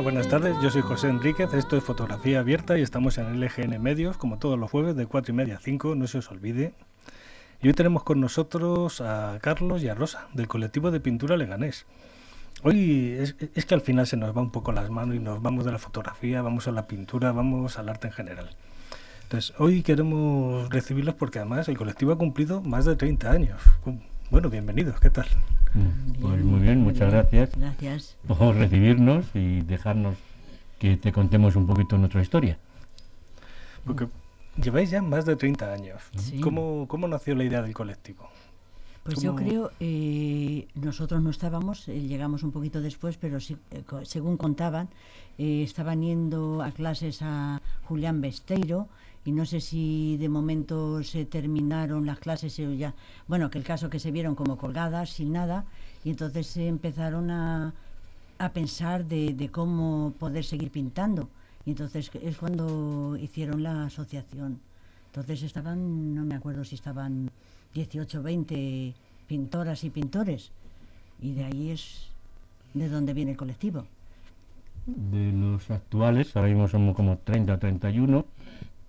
Hola, buenas tardes. Yo soy José Enríquez. Esto es Fotografía Abierta y estamos en LGN Medios, como todos los jueves, de 4 y media a 5. No se os olvide. Y hoy tenemos con nosotros a Carlos y a Rosa, del colectivo de pintura Leganés. Hoy es, es, que al final se nos va un poco las manos y nos vamos de la fotografía, vamos a la pintura, vamos al arte en general. Entonces, hoy queremos recibirlos porque además el colectivo ha cumplido más de 30 años. Bueno, bienvenidos, ¿qué tal? Pues muy bien, muchas gracias. Gracias. Por recibirnos y dejarnos que te contemos un poquito nuestra historia. Porque lleváis ya más de 30 años. ¿Cómo, ¿Cómo nació la idea del colectivo? Pues yo creo, eh, nosotros no estábamos, eh, llegamos un poquito después, pero sí, eh, según contaban, estaban yendo a clases a Julián Besteiro y no sé si de momento se terminaron las clases o ya, bueno, que el caso que se vieron como colgadas, sin nada, y entonces se empezaron a, a pensar de, cómo poder seguir pintando. Y entonces es cuando hicieron la asociación. Entonces estaban, no me acuerdo si estaban 18, 20 pintoras y pintores. Y de ahí es de donde viene el colectivo. De los actuales, ahora mismo somos como 30 o 31,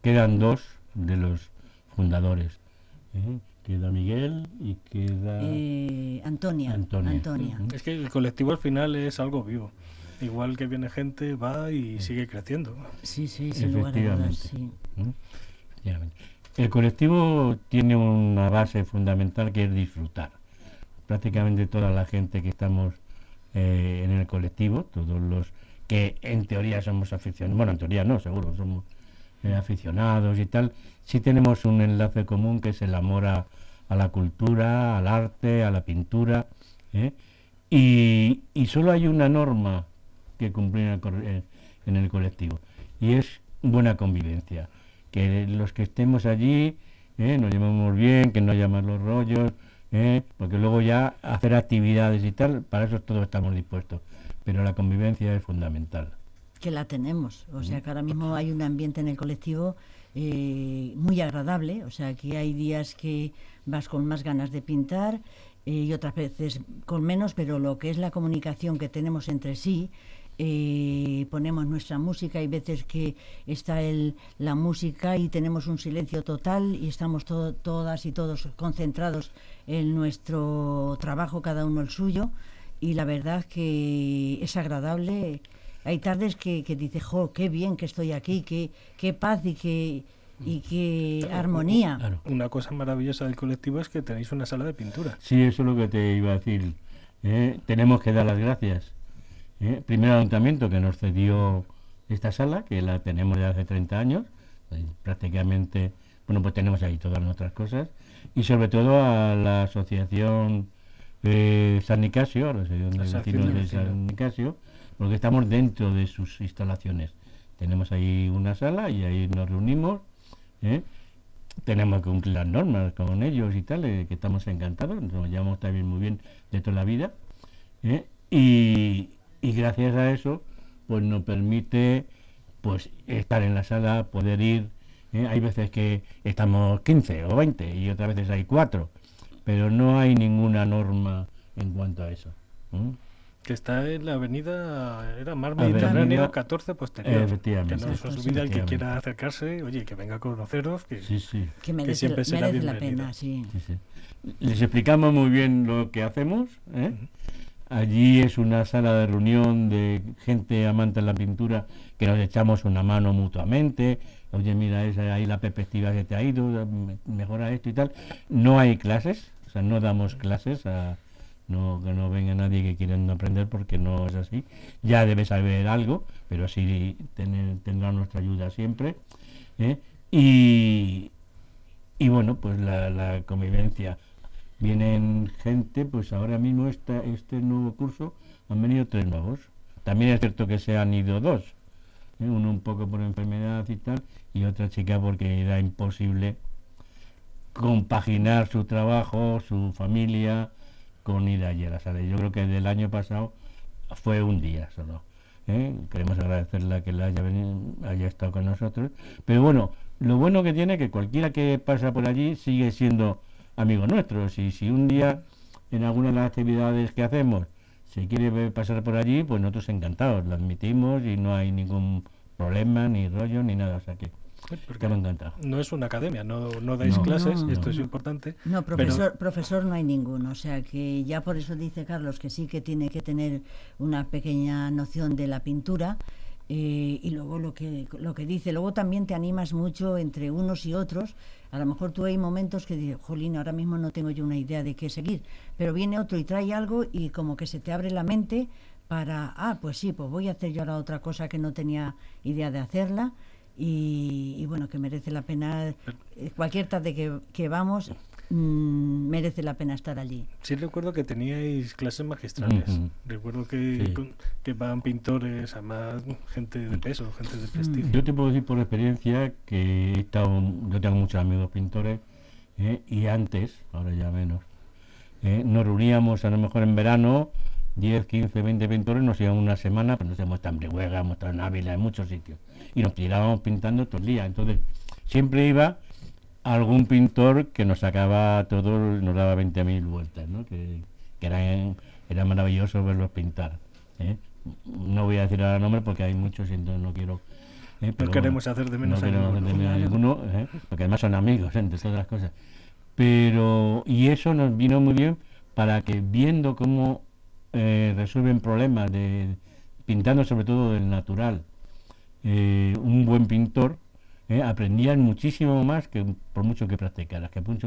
quedan dos de los fundadores. ¿eh? Queda Miguel y queda... Eh, Antonia. Antonia. Es que el colectivo al final es algo vivo. Igual que viene gente, va y sigue creciendo. Sí, sí, sin lugar a dudas, sí. El colectivo tiene una base fundamental que es disfrutar. Prácticamente toda la gente que estamos eh, en el colectivo, todos los que en teoría somos aficionados, bueno, en teoría no, seguro, somos eh, aficionados y tal, sí tenemos un enlace común que es el amor a, la cultura, al arte, a la pintura. ¿eh? Y, solo hay una norma que cumplir en el colectivo, y es buena convivencia que los que estemos allí ¿eh? nos llevemos bien, que no haya malos rollos, ¿eh? porque luego ya hacer actividades y tal, para eso todos estamos dispuestos. Pero la convivencia es fundamental. Que la tenemos, o sea que ahora mismo hay un ambiente en el colectivo eh, muy agradable, o sea que hay días que vas con más ganas de pintar y otras veces con menos, pero lo que es la comunicación que tenemos entre sí, eh, ponemos nuestra música, hay veces que está el, la música y tenemos un silencio total y estamos todas y todos concentrados en nuestro trabajo, cada uno el suyo, y la verdad que es agradable. Hay tardes que, que dices, jo, qué bien que estoy aquí, qué, qué paz y qué, y qué armonía. Una cosa maravillosa del colectivo es que tenéis una sala de pintura. Sí, eso es lo que te iba a decir. ¿eh? tenemos que dar las gracias ¿eh? Primer ayuntamiento que nos cedió esta sala, que la tenemos ya hace 30 años, prácticamente, bueno, pues tenemos ahí todas nuestras cosas, y sobre todo a la asociación de San Nicasio, a la asociación de, San Nicasio, porque estamos dentro de sus instalaciones. Tenemos ahí una sala y ahí nos reunimos. ¿eh? Tenemos que cumplir las normas con ellos y tal, eh, que estamos encantados, nos llevamos también muy bien de toda la vida. Y, y gracias a eso pues nos permite pues estar en la sala, poder ir. ¿eh? Hay veces que estamos 15 o 20 y otras veces hay 4, pero no hay ninguna norma en cuanto a eso. Que está en la avenida, era Mar Mediterráneo 14 posterior. Efectivamente. Que no os olvide el que quiera acercarse, oye, que venga a conoceros, que, sí, sí. que, merece, siempre será la pena, sí. Les explicamos muy bien lo que hacemos, ¿eh? Allí es una sala de reunión de gente amante de la pintura que nos echamos una mano mutuamente. Oye, mira, esa, ahí la perspectiva que te ha ido, mejora esto y tal. No hay clases, o sea, no damos clases a, no, que no venga nadie que quiera aprender porque no es así. Ya debe saber algo, pero sí tendrá nuestra ayuda siempre. ¿eh? Y, y bueno, pues la, la convivencia vienen gente, pues ahora mismo esta, este nuevo curso han venido tres nuevos. También es cierto que se han ido dos, ¿eh? uno un poco por enfermedad y tal, y otra chica porque era imposible compaginar su trabajo, su familia, con ir allí a la sala. Yo creo que del año pasado fue un día solo. ¿eh? Queremos agradecerle que la haya, venido, haya estado con nosotros. Pero bueno, lo bueno que tiene que cualquiera que pasa por allí sigue siendo amigos nuestros. Y si un día en alguna de las actividades que hacemos si quiere pasar por allí, pues nosotros encantados, lo admitimos y no hay ningún problema, ni rollo, ni nada. O sea que Porque me encanta. no es una academia, no, no dais No. clases, No, esto no, es no. importante. No, pero- profesor, profesor no hay ninguno. O sea que ya por eso dice Carlos que sí que tiene que tener una pequeña noción de la pintura. eh, y luego lo que, lo que dice, luego también te animas mucho entre unos y otros. A lo mejor tú hay momentos que dices, jolín, ahora mismo no tengo yo una idea de qué seguir. Pero viene otro y trae algo y como que se te abre la mente para, ah, pues sí, pues voy a hacer yo ahora otra cosa que no tenía idea de hacerla. Y, y bueno, que merece la pena, eh, cualquier tarde que, que vamos, mm, merece la pena estar allí. Sí recuerdo que teníais clases magistrales. Recuerdo que, Sí. con- que van pintores, además gente de peso, gente de prestigio. Yo te puedo decir por experiencia que he estado, yo tengo muchos amigos pintores ¿eh? y antes, ahora ya menos, ¿eh? nos reuníamos a lo mejor en verano, 10, 15, 20 pintores, nos íbamos una semana, pues nos hemos estado en Ávila, en muchos sitios, y nos tirábamos pintando todo el día. Entonces, siempre iba algún pintor que nos sacaba todo, nos daba 20.000 vueltas, ¿no? que, que era, era maravilloso verlos pintar. ¿eh? No voy a decir ahora nombre porque hay muchos y entonces no quiero... ¿eh? Pero queremos hacer de menos no a queremos hacer de ninguno. menos a Claro. ninguno, ¿eh? porque además son amigos, entre todas las cosas. Pero, y eso nos vino muy bien para que viendo cómo eh, resuelven problemas de pintando sobre todo del natural, eh, un buen pintor, eh, aprendían muchísimo más que por mucho que practicaras, que por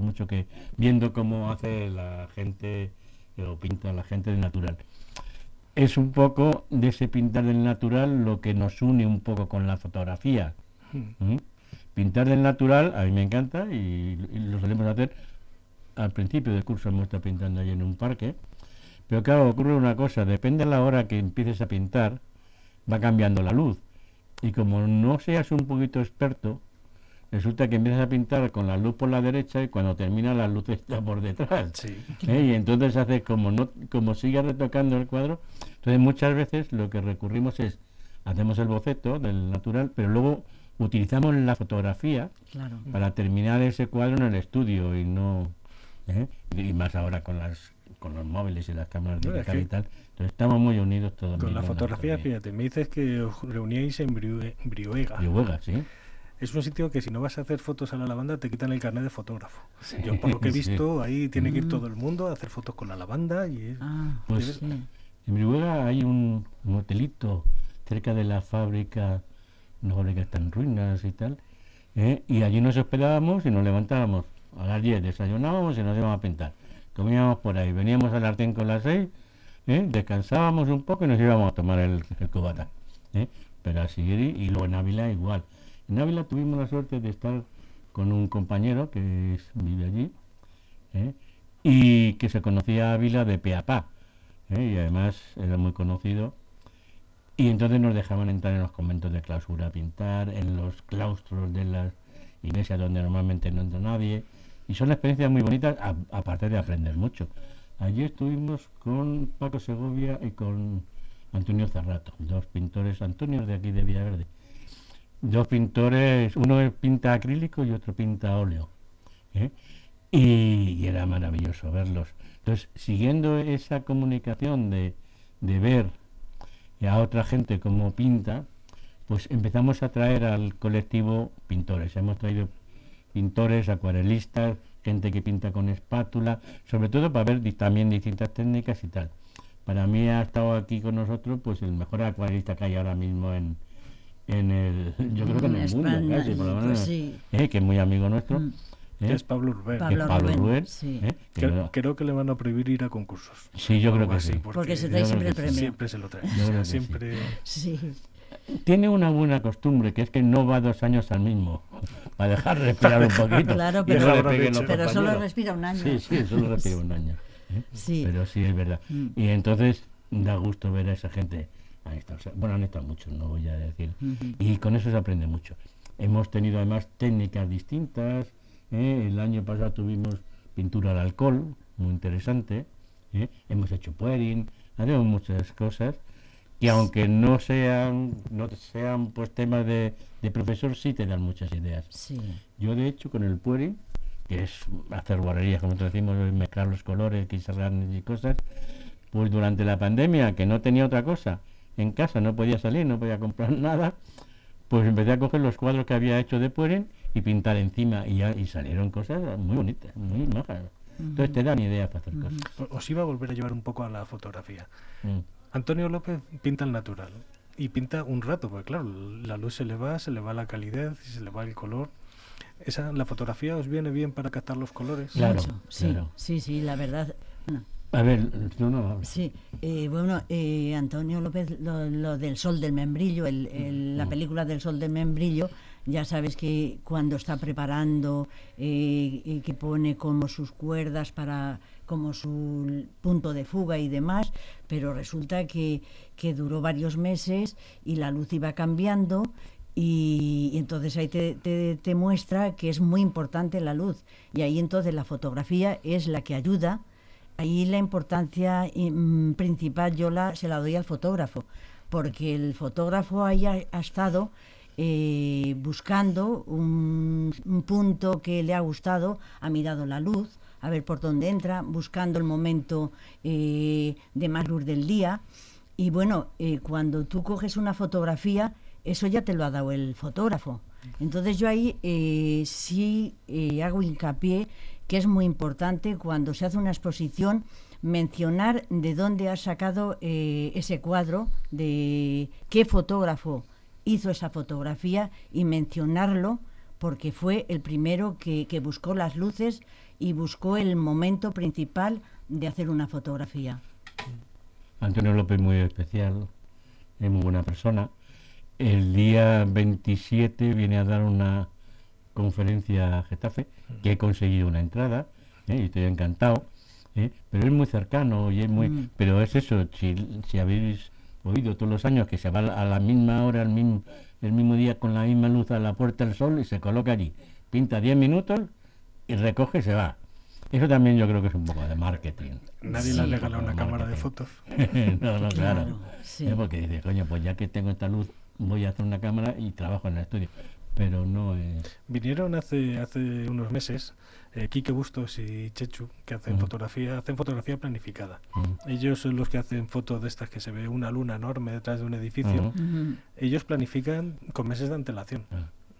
mucho que viendo cómo hace la gente eh, o pinta la gente del natural. Es un poco de ese pintar del natural lo que nos une un poco con la fotografía. ¿Mm? Pintar del natural, a mí me encanta y, y lo solemos hacer. Al principio del curso hemos estado pintando allí en un parque, pero claro, ocurre una cosa, depende de la hora que empieces a pintar, va cambiando la luz. Y como no seas un poquito experto, resulta que empiezas a pintar con la luz por la derecha y cuando termina la luz está por detrás. Sí. ¿eh? Y entonces hace como no como sigue retocando el cuadro. Entonces muchas veces lo que recurrimos es, hacemos el boceto del natural, pero luego utilizamos la fotografía Claro. para terminar ese cuadro en el estudio y no ¿eh? y más ahora con las con los móviles y las cámaras No, es digitales que y tal entonces estamos muy unidos todos Con la fotografía, fíjate, me dices que os reuníais en Briue- Brihuega. y huelga, sí Es un sitio que si no vas a hacer fotos a la lavanda te quitan el carnet de fotógrafo. Sí, Yo por lo que he sí. visto, ahí tiene que ir Mm. todo el mundo a hacer fotos con la lavanda y es- Ah, Pues- sí. En Brihuega hay un, un hotelito cerca de la fábrica, una fábrica que está en ruinas y tal, ¿eh? y allí nos hospedábamos y nos levantábamos a las 10, desayunábamos y nos íbamos a pintar. Comíamos por ahí, veníamos al Artén con las 6, ¿eh? descansábamos un poco y nos íbamos a tomar el, el cubata. ¿eh? Pero así, y luego en Ávila igual. En Ávila tuvimos la suerte de estar con un compañero que vive allí, ¿eh? y que se conocía a Ávila de pe a pa. ¿eh? y además era muy conocido. Y entonces nos dejaban entrar en los conventos de clausura a pintar, en los claustros de las iglesias donde normalmente no entra nadie. Y son experiencias muy bonitas, aparte de aprender mucho. Allí estuvimos con Paco Segovia y con Antonio Cerrato, dos pintores, Antonio de aquí de Villaverde. Dos pintores, uno pinta acrílico y otro pinta óleo. ¿eh? Y, y era maravilloso verlos. Entonces, siguiendo esa comunicación de, de ver a otra gente cómo pinta, pues empezamos a traer al colectivo pintores. Hemos traído pintores, acuarelistas, gente que pinta con espátula, sobre todo para ver también distintas técnicas y tal. Para mí ha estado aquí con nosotros pues el mejor acuarelista que hay ahora mismo en, en el, yo creo que en En el mundo, casi, por lo pues menos, sí. eh, que es muy amigo nuestro. Mm. ¿eh? que es Pablo Rubén. Pablo Pablo Rubén, Rubén, sí. ¿eh? que Que- yo- creo que le van a prohibir ir a concursos. sí, yo creo que así, sí. Porque se trae siempre el premio. Siempre se lo trae. O sea, siempre. Sí. Tiene una buena costumbre, que es que no va dos años al mismo, para dejar respirar un poquito. Claro, pero- no solo respira un año. Sí, sí, solo respira un año. ¿eh? Sí. Pero sí, es verdad. Mm. Y entonces da gusto ver a esa gente. Han estado, bueno, han estado muchos, no voy a decir. Y con eso se aprende mucho. Hemos tenido además técnicas distintas. ¿eh? El año pasado tuvimos pintura al alcohol, muy interesante. ¿eh? Hemos hecho puering, hacemos muchas cosas. Y aunque no sean, no sean pues temas de, de profesor, sí te dan muchas ideas. Sí. Yo, de hecho, con el pueri, que es hacer guarrerías, como nosotros decimos, mezclar los colores, quizás grandes y cosas, Pues durante la pandemia, que no tenía otra cosa, en casa no podía salir, no podía comprar nada, pues empecé a coger los cuadros que había hecho de Pueren y pintar encima y, ya, y salieron cosas muy bonitas, muy majas. Entonces te dan ideas para hacer cosas. Os iba a volver a llevar un poco a la fotografía. Mm. Antonio López pinta el natural y pinta un rato, porque claro, la luz se le va, se le va la calidez y se le va el color. Esa, ¿La fotografía os viene bien para captar los colores? Claro, sí, claro. sí, sí, la verdad. bueno, A ver, no hablas. Sí, eh, bueno, eh, Antonio López, lo, lo del sol del membrillo, el- el- la película del sol del membrillo, ya sabes que cuando está preparando, eh, y que pone como sus cuerdas para como su punto de fuga y demás, pero resulta que, que duró varios meses y la luz iba cambiando y, entonces ahí te, te- muestra que es muy importante la luz. Y ahí entonces la fotografía es la que ayuda. Ahí la importancia mm, principal yo la, se la doy al fotógrafo, porque el fotógrafo ahí ha, ha estado eh, buscando un, un punto que le ha gustado, ha mirado la luz, a ver por dónde entra, buscando el momento eh, de más luz del día. Y bueno, eh, cuando tú coges una fotografía, eso ya te lo ha dado el fotógrafo. Entonces yo ahí eh, sí hago hincapié que es muy importante cuando se hace una exposición mencionar de dónde has sacado ese cuadro, de qué fotógrafo hizo esa fotografía y mencionarlo porque fue el primero que, que buscó las luces y buscó el momento principal de hacer una fotografía. Antonio López muy especial, es muy buena persona. El día 27 viene a dar una conferencia a Getafe, que he conseguido una entrada, ¿eh? y estoy encantado, ¿eh? pero es muy cercano, y es muy, Mm. pero es eso, si, si habéis oído todos los años que se va a la misma hora, el mismo, el mismo día con la misma luz a la Puerta del Sol y se coloca allí, pinta 10 minutos y recoge y se va. Eso también yo creo que es un poco de marketing. Nadie Sí. le ha regalado una cámara de fotos. no, no, claro. Claro, sí. Eh, Porque dice, coño, pues ya que tengo esta luz, voy a hacer una cámara y trabajo en el estudio. Pero no es. Vinieron hace hace unos meses eh, Quique Bustos y Chechu, que hacen fotografía, hacen fotografía planificada. Ellos son los que hacen fotos de estas que se ve una luna enorme detrás de un edificio. Ellos planifican con meses de antelación.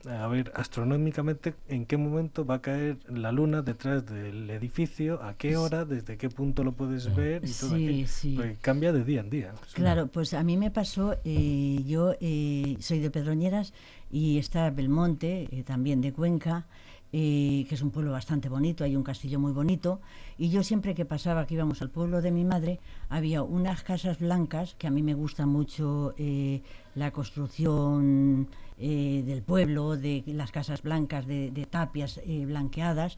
A ver, astronómicamente, en qué momento va a caer la luna detrás del edificio, a qué hora, desde qué punto lo puedes ver y todo Sí, aquello. sí. Porque cambia de día en día. Una- Claro, pues a mí me pasó, eh, yo eh, soy de Pedroñeras y está Belmonte, eh, también de Cuenca, eh, que es un pueblo bastante bonito, hay un castillo muy bonito, y yo siempre que pasaba, que íbamos al pueblo de mi madre, había unas casas blancas, que a mí me gusta mucho eh, la construcción eh, del pueblo, de las casas blancas, de, tapias eh, blanqueadas,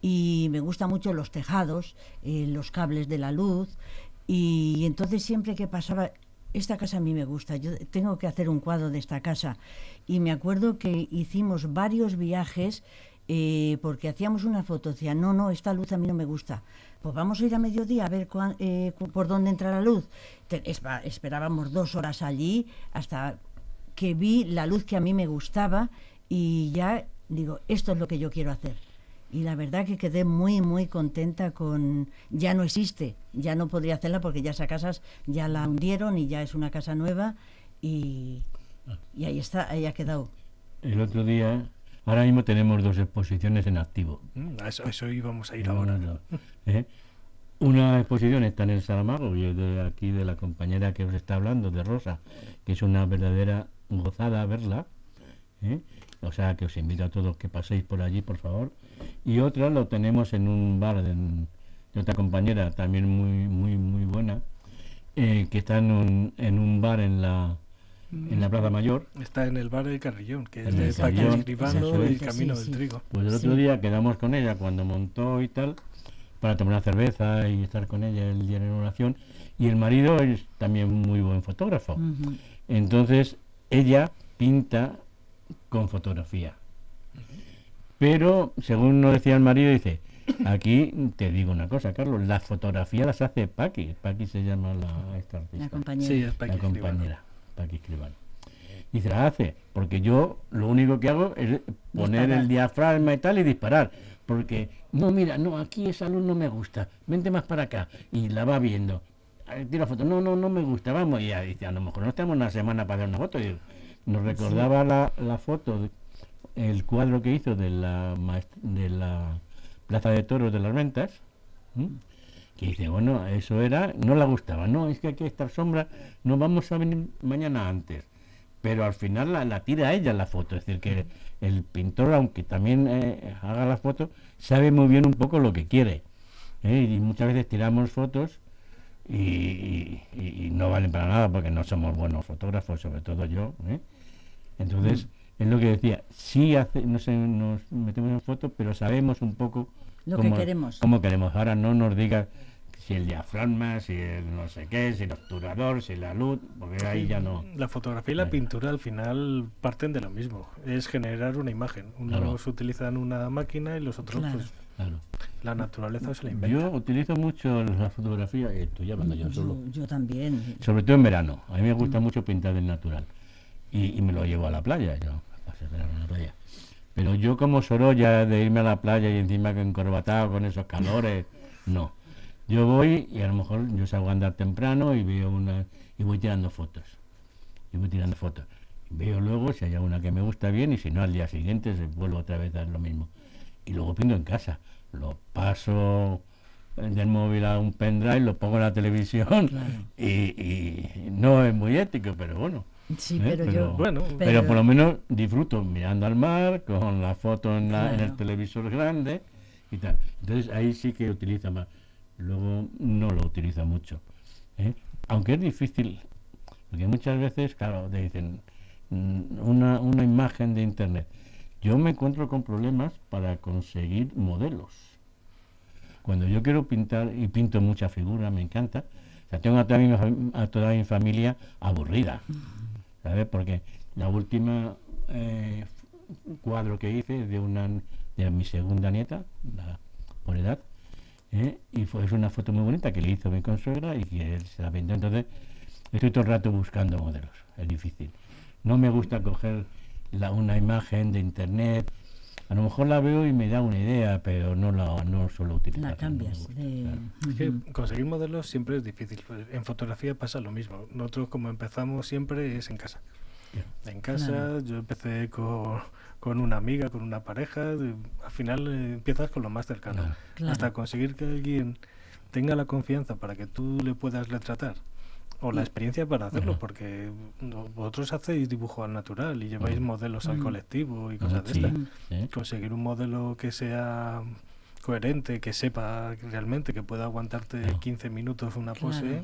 y me gustan mucho los tejados, eh, los cables de la luz, y entonces siempre que pasaba, esta casa a mí me gusta, yo tengo que hacer un cuadro de esta casa. Y me acuerdo que hicimos varios viajes eh, porque hacíamos una foto, decía, no, no, esta luz a mí no me gusta. Pues vamos a ir a mediodía a ver cuán- eh, por dónde entra la luz. Esperábamos dos horas allí hasta que vi la luz que a mí me gustaba y ya digo, esto es lo que yo quiero hacer. Y la verdad que quedé muy, muy contenta con... Ya no existe, ya no podría hacerla porque ya esa casa ya la hundieron y ya es una casa nueva y, y ahí está, ahí ha quedado. El otro día, ahora mismo tenemos dos exposiciones en activo. Mm, a eso, a eso íbamos a ir ahora. No, no, ¿eh? Una exposición está en el Saramago, y es de aquí de la compañera que os está hablando, de Rosa, que es una verdadera gozada verla. ¿eh? O sea que os invito a todos que paséis por allí, por favor. Y otra lo tenemos en un bar de, de otra compañera también muy muy muy buena, eh, que está en un, en un bar en la, en la Plaza Mayor. Está en el bar del Carrillón, que es de el Paco Carrillón, Escribano y es. Camino Sí, del sí. Trigo. Pues el otro Sí. día quedamos con ella cuando montó y tal, para tomar una cerveza y estar con ella el día de la inauguración. Y el marido es también muy buen fotógrafo. Ujú. Entonces, ella pinta con fotografía. Pero, según nos decía el marido, dice, aquí te digo una cosa, Carlos, las fotografías las hace Paqui. Paqui se llama la, esta artista La compañera. Sí, es Paco la Escribano. compañera, Paqui Escribano. Dice, la hace, porque yo lo único que hago es poner Disparar. el diafragma y tal y disparar. Porque, no, mira, no, aquí esa luz no me gusta, vente más para acá. Y la va viendo. Tira foto, no, no, no me gusta, vamos, y ya dice, a lo mejor no estamos una semana para hacer una foto, y nos recordaba la, la foto, el cuadro que hizo de la, de la Plaza de Toros de las Ventas, que dice, bueno, eso era, no le gustaba, no, es que aquí está sombra, no vamos a venir mañana antes. Pero al final la, la tira ella la foto, es decir, que el pintor, aunque también eh, haga la foto, sabe muy bien un poco lo que quiere. ¿eh? Y muchas veces tiramos fotos y, y- y- no valen para nada porque no somos buenos fotógrafos, sobre todo yo. ¿eh? Entonces, es lo que decía, sí hace, no sé, nos metemos en fotos, pero sabemos un poco Lo que queremos. cómo queremos. Ahora no nos diga si el diafragma, si el no sé qué, si el obturador, si la luz, porque ahí ya no. La fotografía y la Ahí. pintura al final parten de lo mismo. Es generar una imagen. Unos Claro. utilizan una máquina y los otros, Claro. pues, Claro. la naturaleza se la inventa. Yo utilizo mucho la fotografía, y estoy hablando yo solo, Yo, también. sobre todo en verano. A mí me gusta mucho pintar del natural. Y, y me lo llevo a la playa, yo, a pasar verano en la playa. Pero yo como Sorolla de irme a la playa y encima encorbatado con esos calores, no. Yo voy y a lo mejor yo salgo a andar temprano y veo una y voy tirando fotos. Y voy tirando fotos. Veo luego si hay alguna que me gusta bien y si no al día siguiente se vuelvo otra vez a lo mismo. Y luego pinto en casa. Lo paso del móvil a un pendrive, lo pongo en la televisión Claro. y, y no es muy ético, pero bueno. Sí, ¿eh? pero, yo. bueno, Pero, por lo menos disfruto mirando al mar, con la foto en, la- en el televisor grande y tal. Entonces ahí sí que utiliza más. Luego no lo utiliza mucho. ¿eh? Aunque es difícil, porque muchas veces, claro, te dicen mm, una, una imagen de internet. Yo me encuentro con problemas para conseguir modelos. Cuando yo quiero pintar, y pinto muchas figuras, me encanta, o sea, tengo a toda mi, a toda mi familia aburrida. ¿sabes? Porque la última eh, cuadro que hice es de una de mi segunda nieta, por edad, ¿eh? y fue, es una foto muy bonita que le hizo mi consuegra y que él se la pintó. Entonces, estoy todo el rato buscando modelos, es difícil. No me gusta coger la, una imagen de internet, a lo mejor la veo y me da una idea, pero no la no suelo utilizar. La cambias. de- Es que Ujú. conseguir modelos siempre es difícil. En fotografía pasa lo mismo. Nosotros como empezamos siempre es en casa. En casa Claro. yo empecé con, con una amiga, con una pareja. al final eh, empiezas con lo más cercano. Claro. Claro. Hasta conseguir que alguien tenga la confianza para que tú le puedas retratar. O la experiencia para hacerlo, porque vosotros hacéis dibujo al natural y lleváis Ajá. modelos al Mm. colectivo y cosas de sí, estas. Conseguir un modelo que sea coherente, que sepa realmente que pueda aguantarte Claro. 15 minutos una Claro. pose,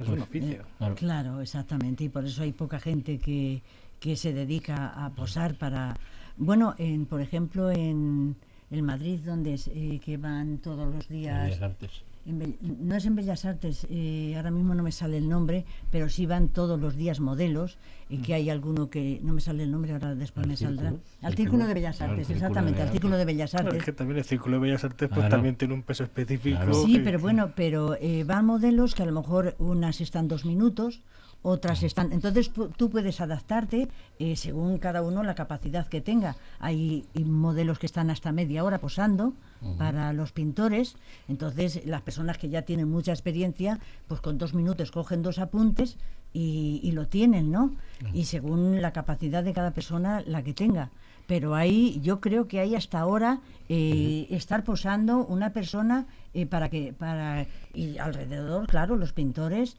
es un Pues, oficio. Eh, Claro. Claro, exactamente. Y por eso hay poca gente que, que se dedica a posar para... Bueno, en, por ejemplo, en, en Madrid, donde es, eh, que van todos los días... Bellas Artes. En Bell- no es en Bellas Artes, eh, ahora mismo no me sale el nombre, pero sí van todos los días modelos y que hay alguno que no me sale el nombre, ahora después me saldrá. círculo, Al círculo, de Bellas Artes, exactamente, al Bellas Círculo de Artes. Bellas Claro, Artes. es que también el Círculo de Bellas Artes pues Claro. también tiene un peso específico. Claro. Sí, que- pero bueno, pero eh, van modelos que a lo mejor unas están dos minutos, otras están. Entonces tú puedes adaptarte eh, según cada uno la capacidad que tenga. Hay modelos que están hasta media hora posando para los pintores. Entonces las personas que ya tienen mucha experiencia, pues con dos minutos cogen dos apuntes y, y lo tienen, ¿no? Y según la capacidad de cada persona, la que tenga. Pero ahí yo creo que hay hasta ahora eh, estar posando una persona eh, para que para y alrededor, claro, los pintores.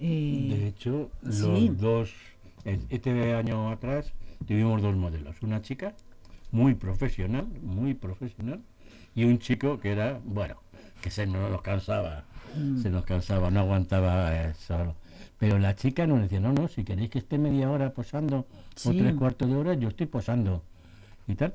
Eh, De hecho, los sí. dos, este año atrás, tuvimos dos modelos. Una chica muy profesional, muy profesional, y un chico que era, bueno, que se nos cansaba, Mm. se nos cansaba, no aguantaba solo. Pero la chica nos decía, no, no, si queréis que esté media hora posando o tres cuartos de hora, yo estoy posando. Y tal.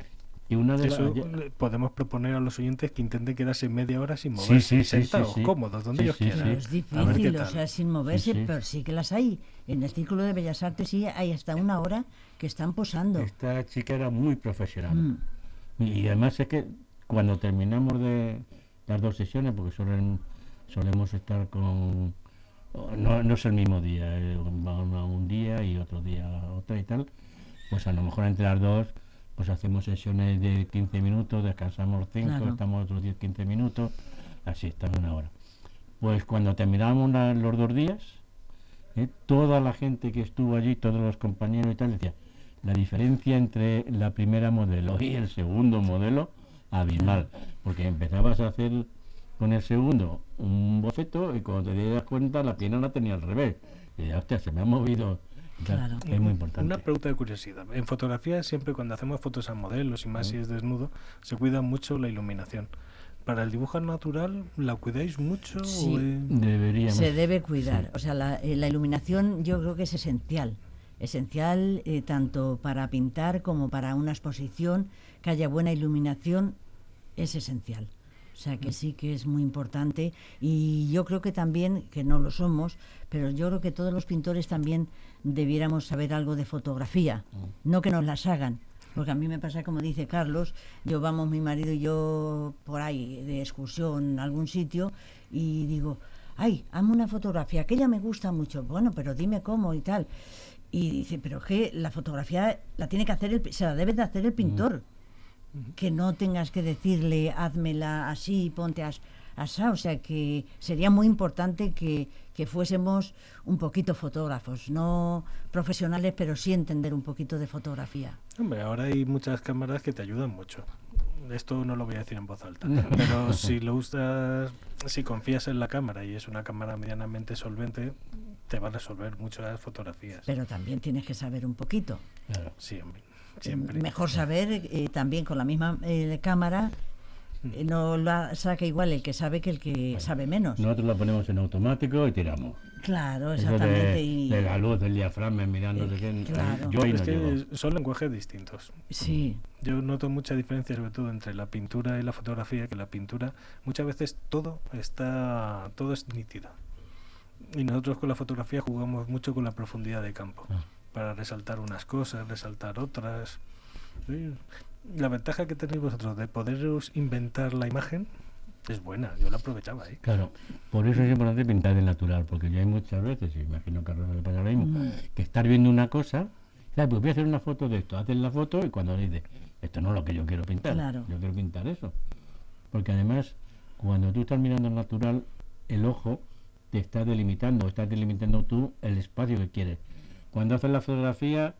Y una de Eso podemos proponer a los oyentes que intenten quedarse media hora sin moverse, sí, sí, sentados, sí, sí. cómodos, donde Sí, ellos sí, quieran. Es difícil, o sea, sin moverse, sí. pero sí que las hay. En el Círculo de Bellas Artes sí hay hasta una hora que están posando. Esta chica era muy profesional. Mm. Y además es que cuando terminamos de las dos sesiones, porque suelen, solemos estar con... No, no es el mismo día, eh, va una un día y otro día otra y tal, pues a lo mejor entre las dos pues hacemos sesiones de 15 minutos, descansamos 5, Claro. estamos otros 10, 15 minutos, así estamos una hora. Pues cuando terminamos los dos días, ¿eh? toda la gente que estuvo allí, todos los compañeros y tal, decía, la diferencia entre la primera modelo y el segundo modelo, abismal, porque empezabas a hacer con el segundo un boceto y cuando te das cuenta la pierna la tenía al revés. Y ya, hostia, se me ha movido. Claro. Es muy importante. Una pregunta de curiosidad. En fotografía, siempre cuando hacemos fotos a modelos y más si es desnudo, se cuida mucho la iluminación. ¿Para el dibujo natural la cuidáis mucho? Sí, deberíamos. Se debe cuidar. O sea, la, eh, la, iluminación yo creo que es esencial. Esencial eh, tanto para pintar como para una exposición. Que haya buena iluminación es esencial. O sea que sí que es muy importante y yo creo que también, que no lo somos, pero yo creo que todos los pintores también debiéramos saber algo de fotografía, no que nos las hagan. Porque a mí me pasa, como dice Carlos, yo vamos mi marido y yo por ahí de excursión a algún sitio y digo, ay, amo una fotografía, aquella me gusta mucho, bueno, pero dime cómo y tal. Y dice, pero es que la fotografía la tiene que hacer, el, se la debe de hacer el pintor que no tengas que decirle házmela así, ponte así. O sea que sería muy importante que, que, fuésemos un poquito fotógrafos, no profesionales, pero sí entender un poquito de fotografía. Hombre, ahora hay muchas cámaras que te ayudan mucho. Esto no lo voy a decir en voz alta, pero si lo usas, si confías en la cámara y es una cámara medianamente solvente, te va a resolver mucho las fotografías. Pero también tienes que saber un poquito. Claro, sí, hombre. Mejor saber eh, también con la misma eh, cámara eh, no la saca igual el que sabe que el que sabe menos. Nosotros la ponemos en automático y tiramos. Claro, exactamente. de, la luz del diafragma mirando Yo es que son lenguajes distintos. Sí. Yo noto mucha diferencia sobre todo entre la pintura y la fotografía, que la pintura muchas veces todo está todo es nítido. Y nosotros con la fotografía jugamos mucho con la profundidad de campo. Ah para resaltar unas cosas, resaltar otras. La ventaja que tenéis vosotros de poderos inventar la imagen es buena, yo la aprovechaba. ¿eh? Claro, por eso es importante pintar el natural, porque yo hay muchas veces, y imagino que a le pasa lo mismo, mm. que estar viendo una cosa, pues voy a hacer una foto de esto, haces la foto y cuando dices, esto no es lo que yo quiero pintar, yo quiero pintar eso. Porque además, cuando tú estás mirando el natural, el ojo te está delimitando, estás delimitando tú el espacio que quieres. Cuando haces la fotografía,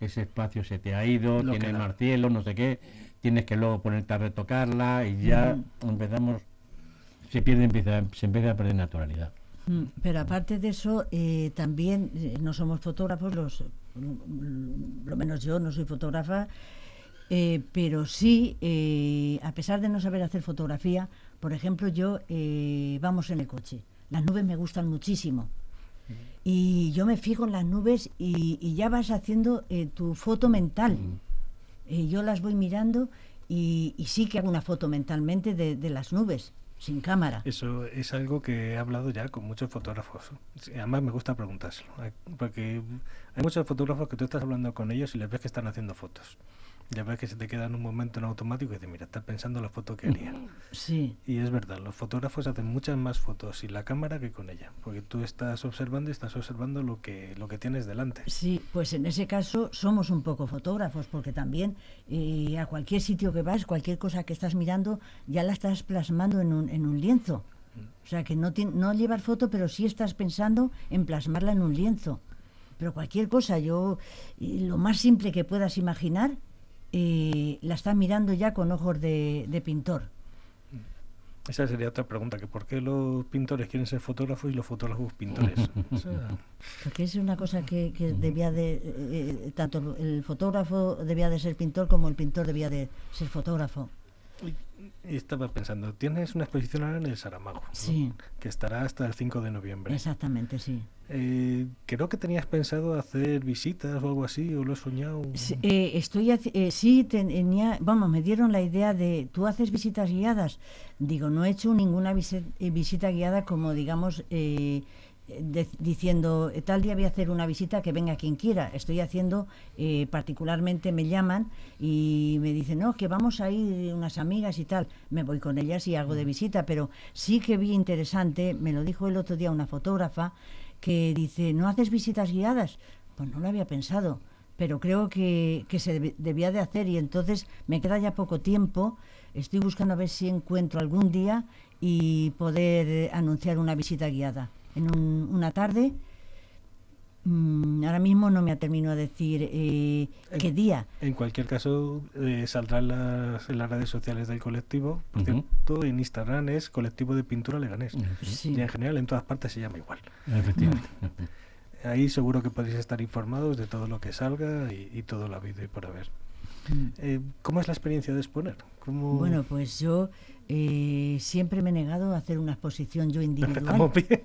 ese espacio se te ha ido, tiene más cielo, no sé qué, tienes que luego ponerte a retocarla y ya empezamos, se pierde, empieza, se empieza a perder naturalidad. Mm, pero aparte de eso, eh, también eh, no somos fotógrafos, los, lo menos yo no soy fotógrafa, eh, pero sí, a pesar de no saber hacer fotografía, por ejemplo, yo vamos en el coche. Las nubes me gustan muchísimo y yo me fijo en las nubes y, ya vas haciendo eh, tu foto mental. Eh, yo las voy mirando y, sí que hago una foto mentalmente de, las nubes, sin cámara. Eso es algo que he hablado ya con muchos fotógrafos. Además me gusta preguntárselo, porque hay muchos fotógrafos que tú estás hablando con ellos y les ves que están haciendo fotos ya ves que se te queda en un momento en automático y dices, mira, estás pensando la foto que haría. Sí. Y es verdad, los fotógrafos hacen muchas más fotos sin la cámara que con ella, porque tú estás observando y estás observando lo que, lo que tienes delante. Sí, pues en ese caso somos un poco fotógrafos, porque también eh, a cualquier sitio que vas, cualquier cosa que estás mirando, ya la estás plasmando en un, en un lienzo. O sea, que no, no llevar foto, pero sí estás pensando en plasmarla en un lienzo. Pero cualquier cosa, yo, lo más simple que puedas imaginar, y la está mirando ya con ojos de, pintor. Esa sería otra pregunta, que por qué los pintores quieren ser fotógrafos y los fotógrafos pintores. Porque es una cosa que, debía de, eh, eh, tanto el fotógrafo debía de ser pintor como el pintor debía de ser fotógrafo. Estaba pensando, tienes una exposición ahora en el Saramago, que estará hasta el 5 de noviembre. Exactamente, sí. Eh, creo que tenías pensado hacer visitas o algo así, o lo he soñado. Sí, eh, estoy, eh, sí tenía, vamos, me dieron la idea de, ¿tú haces visitas guiadas? Digo, no he hecho ninguna eh, visita guiada como, digamos, diciendo tal día voy a hacer una visita que venga quien quiera. Estoy haciendo, eh, particularmente me llaman y me dicen, no, que vamos a ir unas amigas y tal. Me voy con ellas y hago de visita, pero sí que vi interesante, me lo dijo el otro día una fotógrafa, que dice, ¿no haces visitas guiadas? Pues no lo había pensado. pero creo que, que se deb- debía de hacer y entonces me queda ya poco tiempo. Estoy buscando a ver si encuentro algún día y poder eh, anunciar una visita guiada en un- una tarde. Mm, ahora mismo no me termino a decir eh, qué día. En cualquier caso, eh, saldrá en las, en las redes sociales del colectivo. Por cierto, en Instagram es Colectivo de Pintura Leganés. Sí. Y en general en todas partes se llama igual. Efectivamente. Ahí seguro que podéis estar informados de todo lo que salga y, y todo lo habido y por haber. Eh, ¿Cómo es la experiencia de exponer? ¿Cómo... Bueno, pues yo eh, siempre me he negado a hacer una exposición yo individual. bien.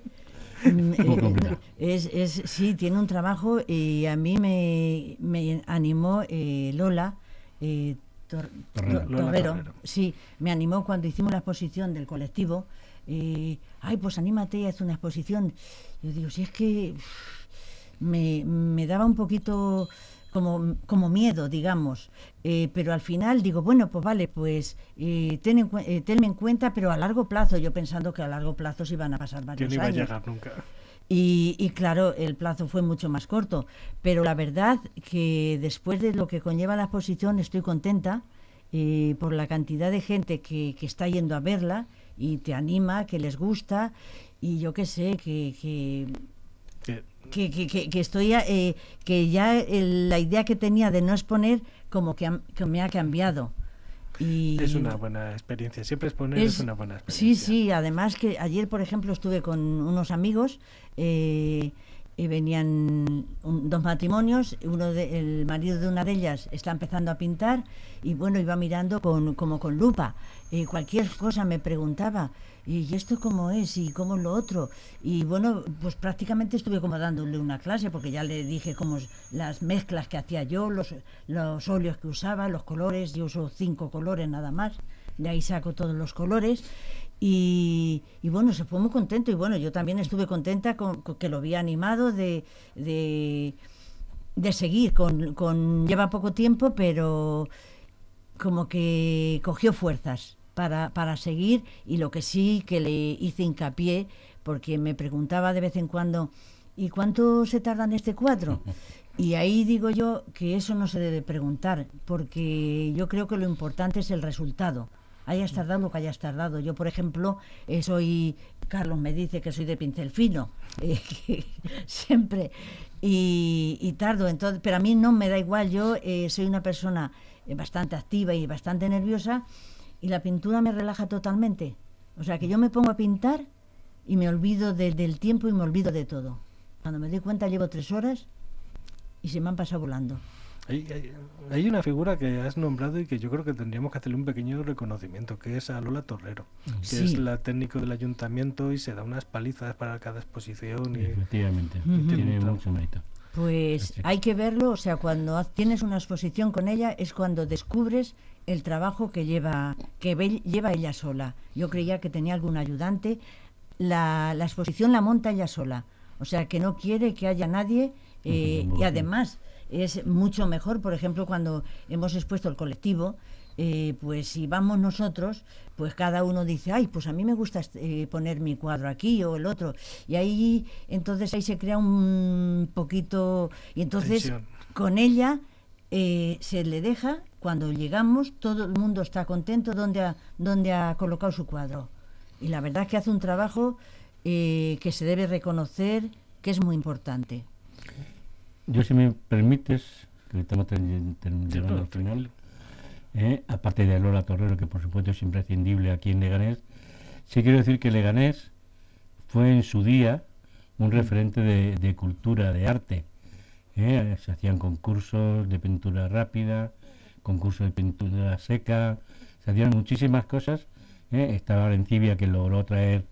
Mm, eh, es, es, sí, tiene un trabajo y a mí me, me animó eh, Lola eh, Tor- Torrero. Tor- Lola Torrero. Torrero. Sí, me animó cuando hicimos la exposición del colectivo. eh, Ay, pues anímate y haz una exposición. Yo digo, si es que me, me daba un poquito como, como miedo, digamos. Eh, pero al final digo, bueno, pues vale, pues eh, ten en eh, tenme en cuenta, pero a largo plazo, yo pensando que a largo plazo se iban a pasar Que varios no iba a años. llegar nunca. Y, y claro, el plazo fue mucho más corto. Pero la verdad que después de lo que conlleva la exposición estoy contenta por la cantidad de gente que, que está yendo a verla y te anima, que les gusta. Y yo qué sé, que, que, Que- que, que- que- estoy eh, que ya el- la idea que tenía de no exponer como que, que me ha cambiado. Y es una buena experiencia. Siempre exponer es, una buena Sí, experiencia. sí, además que ayer, por ejemplo, estuve con unos amigos eh, y venían un- dos matrimonios, uno de, el marido de una de ellas está empezando a pintar y bueno, iba mirando con, como con lupa. Cualquier cosa me preguntaba, ¿y esto cómo es? ¿Y cómo es lo otro? Y bueno, pues prácticamente estuve como dándole una clase porque ya le dije cómo es- las mezclas que hacía yo, los, los óleos que usaba, los colores, yo uso cinco colores nada más, de ahí saco todos los colores y, y bueno, se fue muy contento y bueno, yo también estuve contenta con, con que lo había animado de, de, de seguir con, con... Lleva poco tiempo, pero como que cogió fuerzas para, para seguir y lo que sí que le hice hincapié, porque me preguntaba de vez en cuando, ¿y cuánto se tarda en este cuadro? Y ahí digo yo que eso no se debe preguntar, porque yo creo que lo importante es el resultado. Hayas tardado lo que hayas tardado. Yo, por ejemplo, eh, soy, Carlos me dice que soy de pincel fino, eh, siempre, y, tardo, entonces, pero a mí no me da igual, yo eh, soy una persona bastante activa y bastante nerviosa, y la pintura me relaja totalmente. O sea, que yo me pongo a pintar y me olvido de- del tiempo y me olvido de todo. Cuando me doy cuenta llevo tres horas y se me han pasado volando. Hay, hay- hay una figura que has nombrado y que yo creo que tendríamos que hacerle un pequeño reconocimiento, que es a Lola Torrero, que Sí. es la técnico del ayuntamiento y se da unas palizas para cada exposición. Y, Efectivamente. Tiene mucho mérito. Pues Sí. hay que verlo, o sea, cuando tienes una exposición con ella es cuando descubres el trabajo que lleva que ve- lleva ella sola. Yo creía que tenía algún ayudante. La, la exposición la monta ella sola, o sea, que no quiere que haya nadie eh, y además es mucho mejor, por ejemplo, cuando hemos expuesto el colectivo, eh, pues si vamos nosotros, pues cada uno dice, ay, pues a mí me gusta eh, poner mi cuadro aquí o el otro. Y ahí, entonces ahí se crea un poquito... Y entonces Tensión. con ella eh, se le deja, cuando llegamos, todo el mundo está contento donde ha, donde ha colocado su cuadro. Y la verdad es que hace un trabajo que se debe reconocer, que es muy importante. Yo, si me permites, que estamos claro, al final, eh, aparte de Lola Torrero, que por supuesto es imprescindible aquí en Leganés, sí quiero decir que Leganés fue en su día un referente de, de cultura, de arte. eh, Se hacían concursos de pintura rápida, concursos de pintura seca, se hacían muchísimas cosas. eh, Estaba Valencibia, que logró traer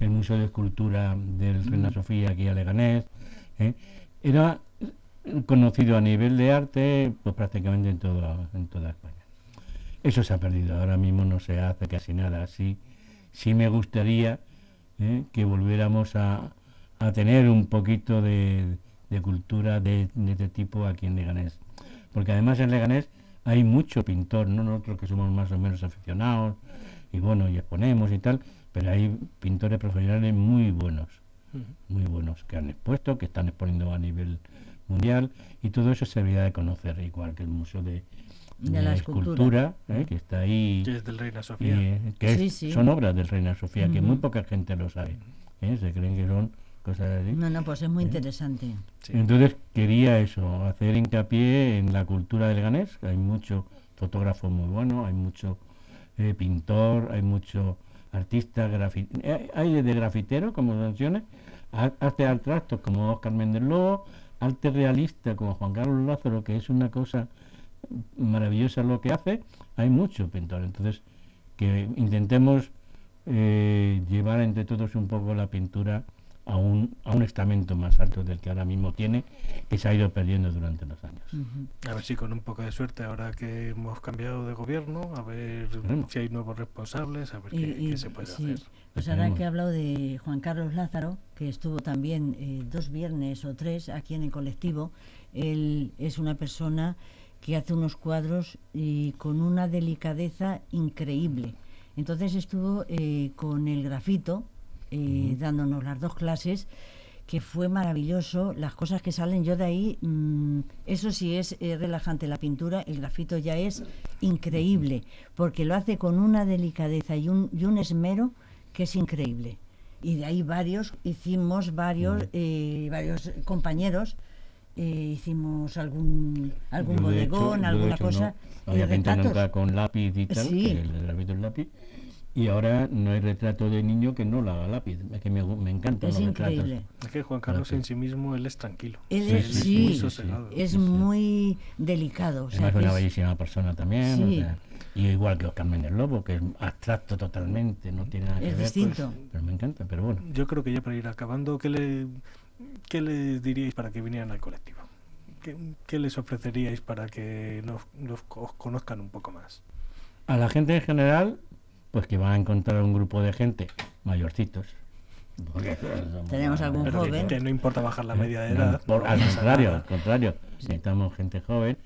el Museo de Escultura del Reina Sofía aquí a Leganés. eh. Era conocido a nivel de arte pues prácticamente en toda, en toda España. Eso se ha perdido, ahora mismo no se hace casi nada así. Sí me gustaría eh, que volviéramos a, a tener un poquito de, de cultura de, de este tipo aquí en Leganés. Porque además en Leganés hay mucho pintor, no nosotros que somos más o menos aficionados y bueno, y exponemos y tal, pero hay pintores profesionales muy buenos, muy buenos, que han expuesto, que están exponiendo a nivel mundial y todo eso se debería de conocer, igual que el Museo de, De la Escultura, ¿eh? que está ahí, Que es del Reina Sofía. eh, que es- Sí, sí. son obras del Reina Sofía, que muy poca gente lo sabe, ¿eh? se creen que son cosas así. No, no, pues es muy interesante. Sí. Entonces quería eso, hacer hincapié en la cultura del ganés, que hay mucho fotógrafo muy bueno, hay mucho eh, pintor, hay mucho artista, grafi- hay desde grafitero, como mencioné, arte abstractos como Oscar Méndez Lobo, arte realista como Juan Carlos Lázaro, que es una cosa maravillosa lo que hace, hay mucho pintor. Entonces, que intentemos eh, llevar entre todos un poco la pintura a un, a un estamento más alto del que ahora mismo tiene, que se ha ido perdiendo durante los años. A ver si con un poco de suerte, ahora que hemos cambiado de gobierno, a ver Esperemos. si hay nuevos responsables, a ver Y- qué, y- qué se puede sí, hacer. Pues ahora que he hablado de Juan Carlos Lázaro, que estuvo también eh, dos viernes o tres aquí en el colectivo, él es una persona que hace unos cuadros y con una delicadeza increíble. Entonces estuvo eh, con el grafito, eh, dándonos las dos clases, que fue maravilloso. Las cosas que salen, yo de ahí, mm, eso sí es eh, relajante la pintura, el grafito ya es increíble, porque lo hace con una delicadeza y un, y un esmero que es increíble. Y de ahí varios, hicimos varios, eh, varios compañeros, eh, hicimos algún, algún Yo, de hecho- bodegón, alguna hecho, cosa. No, había pintado nunca con lápiz y tal, Sí. que el grafito es lápiz. Y ahora no hay retrato de niño que no lo haga lápiz. Es que me, me encantan Es los increíble. retratos. Es que Juan Carlos en sí mismo, él es tranquilo. Él Sí, es, sí, sí, muy sosegado. es Sí, muy delicado. o sea, Además, que una es- bellísima persona también. o Sí. sea, y igual que Oscar Méndez Lobo, que es abstracto totalmente, no tiene nada que Es ver. distinto. pues, pero me encanta, pero bueno. Yo creo que ya para ir acabando, ¿qué, le, qué les diríais para que vinieran al colectivo? ¿Qué, qué les ofreceríais para que nos, nos co- os conozcan un poco más? A la gente en general, pues que van a encontrar un grupo de gente mayorcitos. Tenemos algún Pero joven. Que, no importa bajar la media de No, edad. por- al contrario, al contrario. Necesitamos gente joven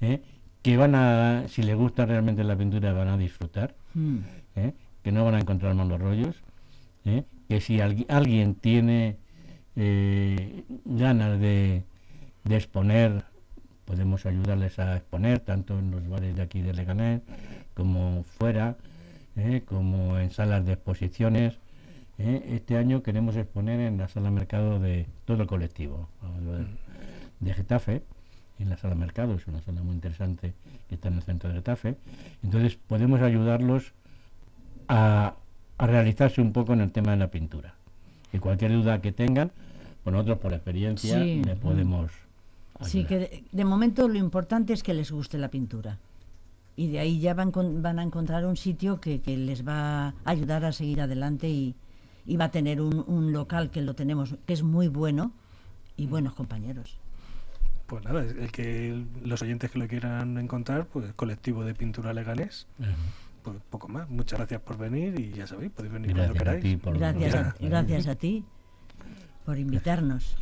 ¿eh? que van a, si les gusta realmente la pintura, van a disfrutar, Mm. ¿eh? que no van a encontrar malos rollos, ¿eh? que si algui- alguien tiene eh, ganas de, de exponer, podemos ayudarles a exponer, tanto en los bares de aquí de Leganés, como fuera, ¿eh? como en salas de exposiciones. ¿eh? Este año queremos exponer en la sala mercado de todo el colectivo, de, Getafe, en la sala mercado, es una sala muy interesante que está en el centro de Getafe. Entonces podemos ayudarlos a, a realizarse un poco en el tema de la pintura. Y cualquier duda que tengan, pues nosotros por experiencia Sí, le podemos Sí, ayudar. que de, de momento lo importante es que les guste la pintura. Y de ahí ya van, con- van a encontrar un sitio que, que les va a ayudar a seguir adelante y, y va a tener un, un local que lo tenemos, que es muy bueno y buenos compañeros. Pues nada, el que los oyentes que lo quieran encontrar, pues colectivo de pintura leganés, Ajá. pues poco más. Muchas gracias por venir y ya sabéis, podéis venir Gracias cuando a queráis. ti por Gracias a, gracias a ti por invitarnos.